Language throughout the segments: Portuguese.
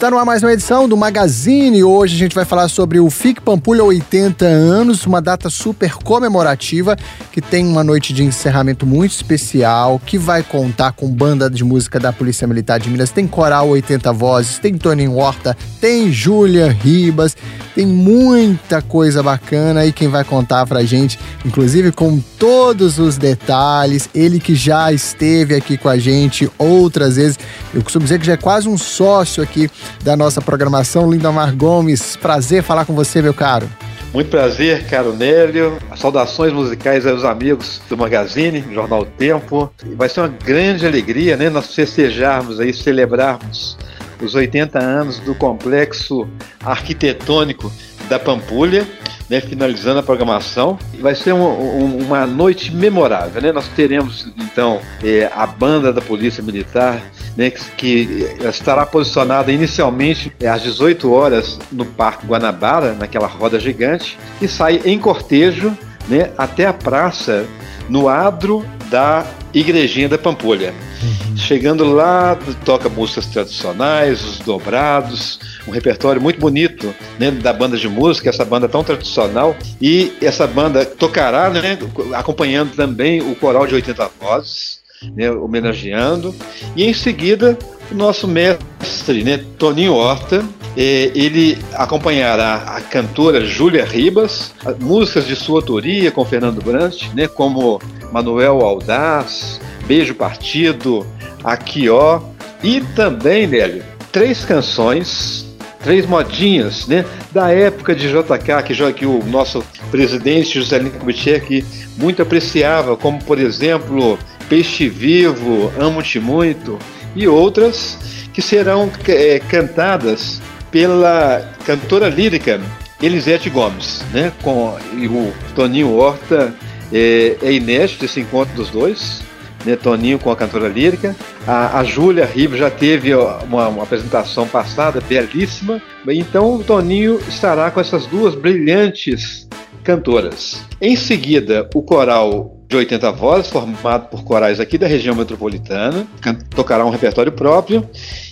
Está no ar mais uma edição do Magazine. Hoje a gente vai falar sobre o FIC Pampulha 80 anos, uma data super comemorativa que tem uma noite de encerramento muito especial, que vai contar com banda de música da Polícia Militar de Minas, tem coral 80 vozes, tem Toninho Horta, tem Júlia Ribas, tem muita coisa bacana. E quem vai contar pra gente, inclusive com todos os detalhes, ele que já esteve aqui com a gente outras vezes, eu costumo dizer que já é quase um sócio aqui da nossa programação. Lindomar Gomes, prazer falar com você, meu caro. Muito prazer, caro Nélio. Saudações musicais aos amigos do Magazine, Jornal Tempo. Vai ser uma grande alegria, né? Nós festejarmos aí, celebrarmos os 80 anos do complexo arquitetônico da Pampulha né, finalizando a programação. Vai ser um, um, uma noite memorável. Né? Nós teremos, então, é, a banda da Polícia Militar, né, que, estará posicionada inicialmente é, às 18 horas no Parque Guanabara, naquela roda gigante, e sai em cortejo né, até a praça, no adro da Igrejinha da Pampulha. Uhum. Chegando lá, toca músicas tradicionais, os dobrados, um repertório muito bonito né, da banda de música, essa banda tão tradicional. E essa banda tocará, né, acompanhando também o coral de 80 vozes, né, homenageando. E em seguida, o nosso mestre, né, Toninho Horta, eh, ele acompanhará a cantora Júlia Ribas, músicas de sua autoria com Fernando Brant, né, como Manuel Aldaz, Beijo Partido, Aquió e também, Nélio, três canções três modinhas, né? Da época de JK, que, que o nosso presidente José Lino Kubitschek muito apreciava, como por exemplo Peixe Vivo, Amo-te Muito, e outras que serão é, cantadas pela cantora lírica Elisete Gomes, né? Com e o Toninho Horta é, é inédito esse encontro dos dois né, Toninho com a cantora lírica. A, a Júlia Ribeiro já teve uma, uma, apresentação passada belíssima. Então o Toninho estará com essas duas brilhantes cantoras. Em seguida, o coral de 80 vozes, formado por corais aqui da região metropolitana, tocará um repertório próprio.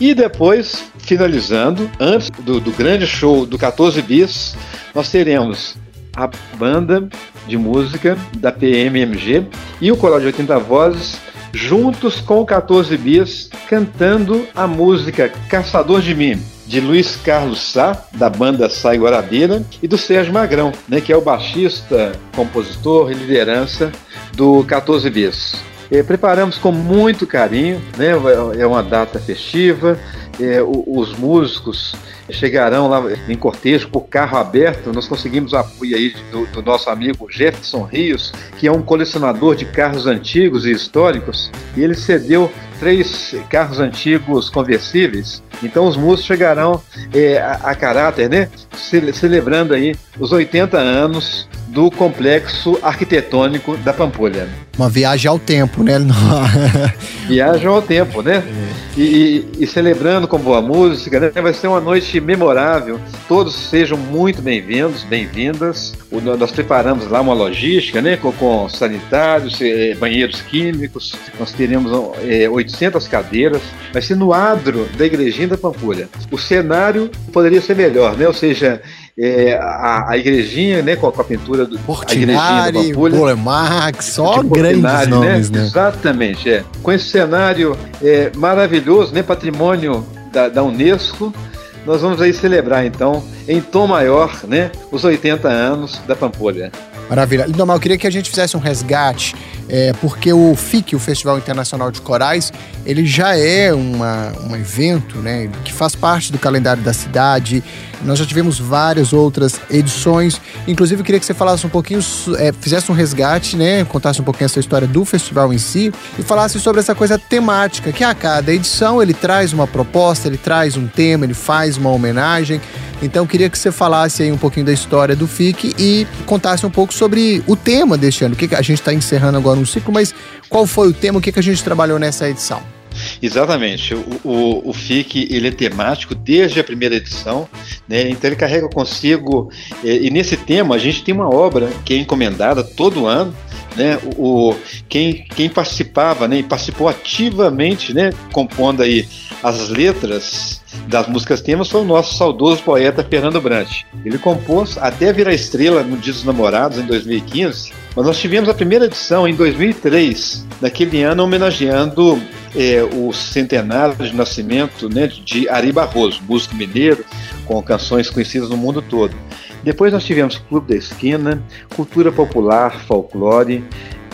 E depois, finalizando, antes do, do grande show do 14 Bis, nós teremos a banda de música da PMMG e o coral de 80 vozes juntos com o 14 Bis cantando a música Caçador de Mim de Luiz Carlos Sá, da banda Sai Guarabira, e do Sérgio Magrão, né, que é o baixista, compositor e liderança do 14 Bis. É, preparamos com muito carinho, né, é uma data festiva, é, os músicos chegarão lá em cortejo por carro aberto. Nós conseguimos o apoio aí do, do, nosso amigo Jefferson Rios, que é um colecionador de carros antigos e históricos, e ele cedeu três carros antigos conversíveis. Então os músicos chegarão é, a, a, caráter, né? celebrando aí os 80 anos do complexo arquitetônico da Pampulha. Uma viagem ao tempo, né? viagem ao tempo, né? É. E, e, e, celebrando com boa música, né? Vai ser uma noite memorável. Todos sejam muito bem-vindos, bem-vindas. Nós preparamos lá uma logística, né? Com, com sanitários, eh, banheiros químicos. Nós teremos é, 800 cadeiras. Vai ser no adro da Igrejinha da Pampulha. O cenário poderia ser melhor, né? Ou seja, é, a, a, igrejinha, né, com a, com a pintura do Portinari, Polemax, só grandes né? nomes, né? né? Exatamente, é. Com esse cenário é, maravilhoso, né, patrimônio da, da Unesco, nós vamos aí celebrar então, em tom maior, né, os 80 anos da Pampolha. Maravilha. Lindomar, eu queria que a gente fizesse um resgate, é, porque o FIC, o Festival Internacional de Corais, ele já é uma, um evento né, que faz parte do calendário da cidade. Nós já tivemos várias outras edições. Inclusive, eu queria que você falasse um pouquinho, é, fizesse um resgate, né, contasse um pouquinho essa história do festival em si e falasse sobre essa coisa temática, que a cada edição ele traz uma proposta, ele traz um tema, ele faz uma homenagem. Então, queria que você falasse aí um pouquinho da história do FIC e contasse um pouco sobre o tema deste ano. O que a gente está encerrando agora um ciclo, mas qual foi o tema, o que a gente trabalhou nessa edição? Exatamente. O, o, o, FIC ele é temático desde a primeira edição, né? então ele carrega consigo. E, e, nesse tema a gente tem uma obra que é encomendada todo ano, né, o, quem, quem participava, né, e participou ativamente, né, compondo aí as letras das músicas temas foi o nosso saudoso poeta Fernando Brant. Ele compôs até virar estrela no Dia dos Namorados em 2015, mas nós tivemos a primeira edição em 2003, naquele ano homenageando é, o centenário de nascimento né, de Ari Barroso, músico mineiro, com canções conhecidas no mundo todo. Depois nós tivemos Clube da Esquina, Cultura Popular, Folclore,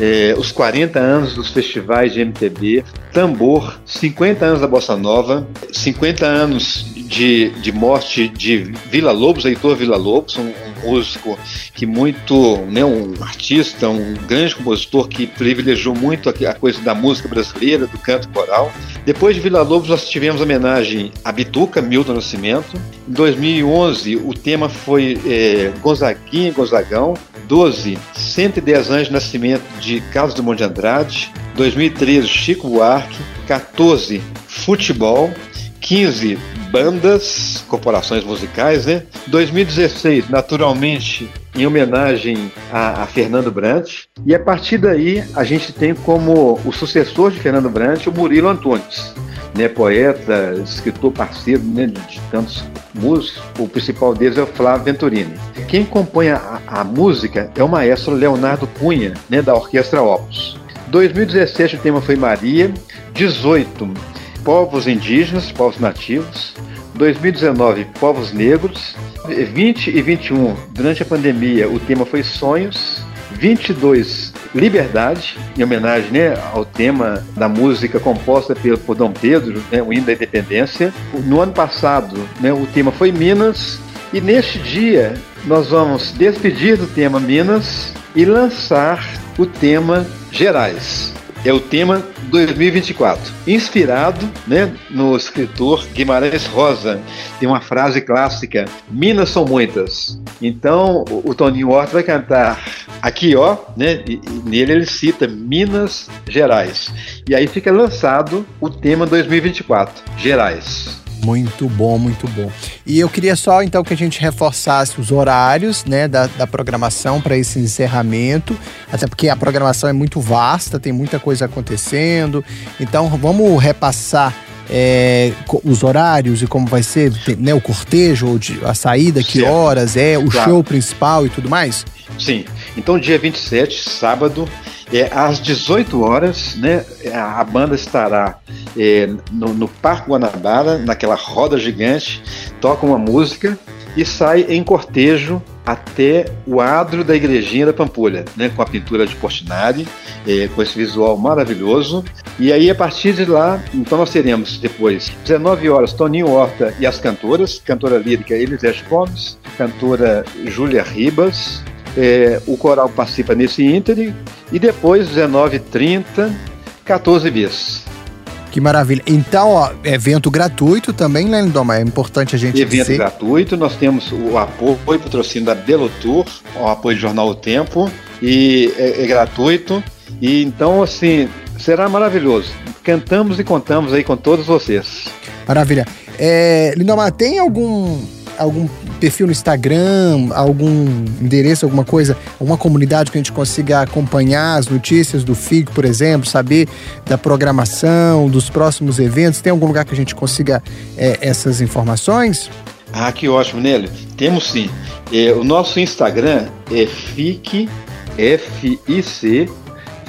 é, os 40 anos dos festivais de MTB, Tambor, 50 anos da Bossa Nova, 50 anos de, de morte de Vila Lobos, Heitor Vila Lobos, um, um músico que muito, né, um artista, um grande compositor que privilegiou muito a, coisa da música brasileira, do canto coral. Depois de Vila Lobos nós tivemos homenagem a Bituca, Milton Nascimento. Em 2011 o tema foi é, Gonzaguinha, Gonzagão. 12, 110 anos de nascimento de Carlos Drummond de Andrade. 2013, Chico Buarque. 14, futebol. 15, bandas, corporações musicais, né? 2016, naturalmente, em homenagem a, a, Fernando Brant. E a partir daí, a gente tem como o sucessor de Fernando Brant o Murilo Antunes, né? poeta, escritor parceiro né? de, tantos músicos. O principal deles é o Flávio Venturini. Quem compõe a, a música é o maestro Leonardo Cunha, né? da Orquestra Opus. 2017 o tema foi Maria. 18 povos indígenas, povos nativos. 2019, povos negros. 20 e 21, durante a pandemia, o tema foi sonhos. 22, liberdade, em homenagem né, ao tema da música composta pelo, por Dom Pedro, né, o hino da independência. No ano passado, né, o tema foi Minas. E neste dia, nós vamos despedir do tema Minas e lançar o tema Gerais é o tema 2024, inspirado né, no escritor Guimarães Rosa. Tem uma frase clássica: Minas são muitas. Então o, Toninho Horta vai cantar aqui, ó, né? E, e nele ele cita Minas Gerais. E aí fica lançado o tema 2024, Gerais. Muito bom, muito bom. E eu queria só então que a gente reforçasse os horários né, da, da programação para esse encerramento, até porque a programação é muito vasta, tem muita coisa acontecendo. Então vamos repassar é, os horários e como vai ser né, o cortejo, a saída, que certo. horas é, o claro. show principal e tudo mais? Sim. Então, dia 27, sábado, é, às 18 horas, né, a banda estará é, no, no Parque Guanabara, naquela roda gigante, toca uma música e sai em cortejo até o adro da igrejinha da Pampulha, né, com a pintura de Portinari, é, com esse visual maravilhoso. E aí, a partir de lá, então nós teremos depois, 19 horas, Toninho Horta e as cantoras, cantora lírica Elisete Gomes, cantora Júlia Ribas, é, o coral participa nesse ínterim e depois 19h30, 14 bis. Que maravilha. Então, ó, evento gratuito também, né, Lindoma? É importante a gente evento dizer. Evento gratuito, nós temos o apoio e patrocínio da Belo Tour, o apoio do Jornal O Tempo, e é, é gratuito. E então, assim, será maravilhoso. Cantamos e contamos aí com todos vocês. Maravilha. É, Lindomar, tem algum algum perfil no Instagram, algum endereço, alguma coisa, alguma comunidade que a gente consiga acompanhar as notícias do FIG, por exemplo, saber da programação, dos próximos eventos? Tem algum lugar que a gente consiga é, essas informações? Ah, que ótimo, Nélio. Temos sim. É, o nosso Instagram é FIC, F-I-C,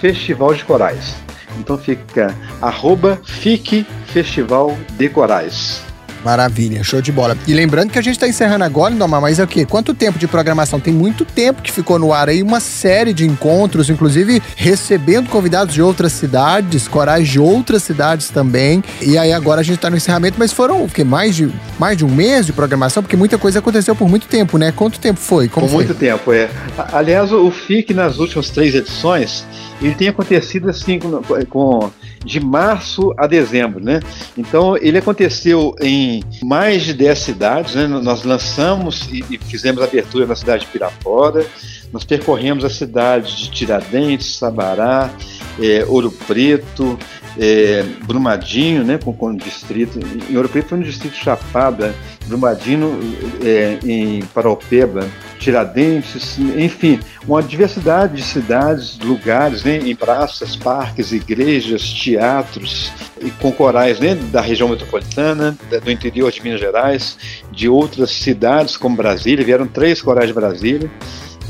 Festival de Corais. Então fica arroba FIC Festival de Corais. Maravilha, show de bola. E lembrando que a gente está encerrando agora, Indoma, mas é o quê? Quanto tempo de programação? Tem muito tempo que ficou no ar aí, uma série de encontros, inclusive recebendo convidados de outras cidades, corais de outras cidades também. E aí agora a gente está no encerramento, mas foram o quê? Mais de, mais de um mês de programação? Porque muita coisa aconteceu por muito tempo, né? Quanto tempo foi? Como por foi? muito tempo, é. Aliás, o FIC nas últimas três edições, ele tem acontecido assim com, com de março a dezembro, né? Então ele aconteceu em mais de 10 cidades, né? Nós lançamos e, e fizemos abertura na cidade de Pirapora, nós percorremos a cidade de Tiradentes, Sabará, é, Ouro Preto, é, Brumadinho, né, com, com distrito. Em Ouro Preto foi no distrito Chapada, Brumadinho é, em Paraupeba, Tiradentes, enfim, uma diversidade de cidades, lugares, né, em praças, parques, igrejas, teatros, e com corais né, da região metropolitana, do interior de Minas Gerais, de outras cidades como Brasília, vieram três corais de Brasília,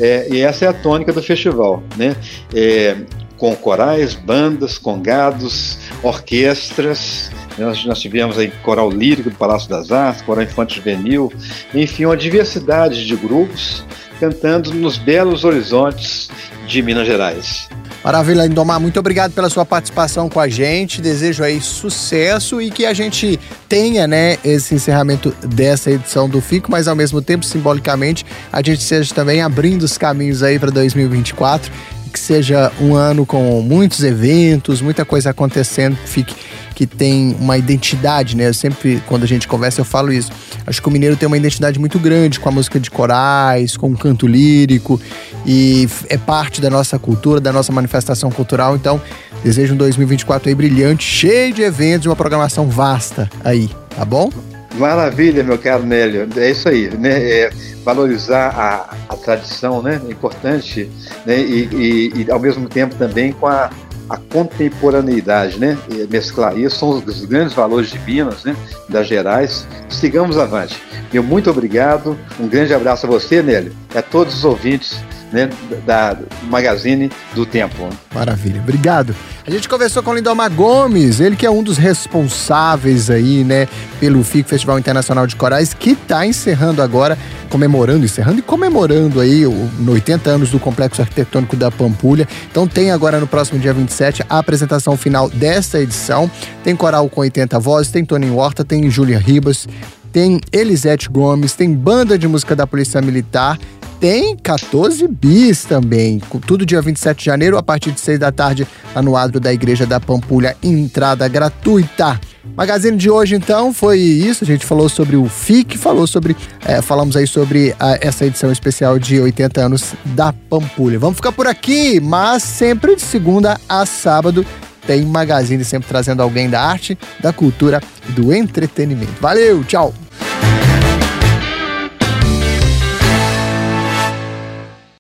é, e essa é a tônica do festival, né? É, com corais, bandas, congados, orquestras. Nós, nós tivemos aí coral lírico do Palácio das Artes, coral infantil juvenil, enfim, uma diversidade de grupos cantando nos belos horizontes de Minas Gerais. Maravilha, Lindomar, muito obrigado pela sua participação com a gente. Desejo aí sucesso e que a gente tenha, né, esse encerramento dessa edição do FICO, mas ao mesmo tempo, simbolicamente, a gente seja também abrindo os caminhos aí para 2024 que seja um ano com muitos eventos, muita coisa acontecendo, que fique que tem uma identidade, né? Eu sempre, quando a gente conversa, eu falo isso. Acho que o mineiro tem uma identidade muito grande com a música de corais, com o canto lírico, e é parte da nossa cultura, da nossa manifestação cultural. Então, desejo um 2024 aí brilhante, cheio de eventos uma programação vasta aí, tá bom? Maravilha, meu caro Nélio. É isso aí, né? É valorizar a, a tradição, né? É importante, né? E, e, e, ao mesmo tempo também com a, a contemporaneidade, né? E mesclar isso são os grandes valores de né? Das Gerais. Sigamos avante. Meu muito obrigado. Um grande abraço a você, Nélio, e a todos os ouvintes né, da Magazine do Tempo. Maravilha, obrigado. A gente conversou com o Lindomar Gomes, ele que é um dos responsáveis aí, né, pelo FIC Festival Internacional de Corais, que está encerrando agora, comemorando, encerrando e comemorando aí no 80 anos do Complexo Arquitetônico da Pampulha. Então tem agora no próximo dia 27 a apresentação final desta edição. Tem coral com 80 vozes, tem Tony Horta, tem Júlia Ribas, tem Elisete Gomes, tem banda de música da Polícia Militar tem 14 bis também. Tudo dia 27 de janeiro, a partir de 6 da tarde, lá no adro da Igreja da Pampulha, entrada gratuita. Magazine de hoje, então, foi isso. A gente falou sobre o FIC, falou sobre. É, falamos aí sobre a, essa edição especial de 80 anos da Pampulha. Vamos ficar por aqui, mas sempre de segunda a sábado tem Magazine, sempre trazendo alguém da arte, da cultura e do entretenimento. Valeu, tchau!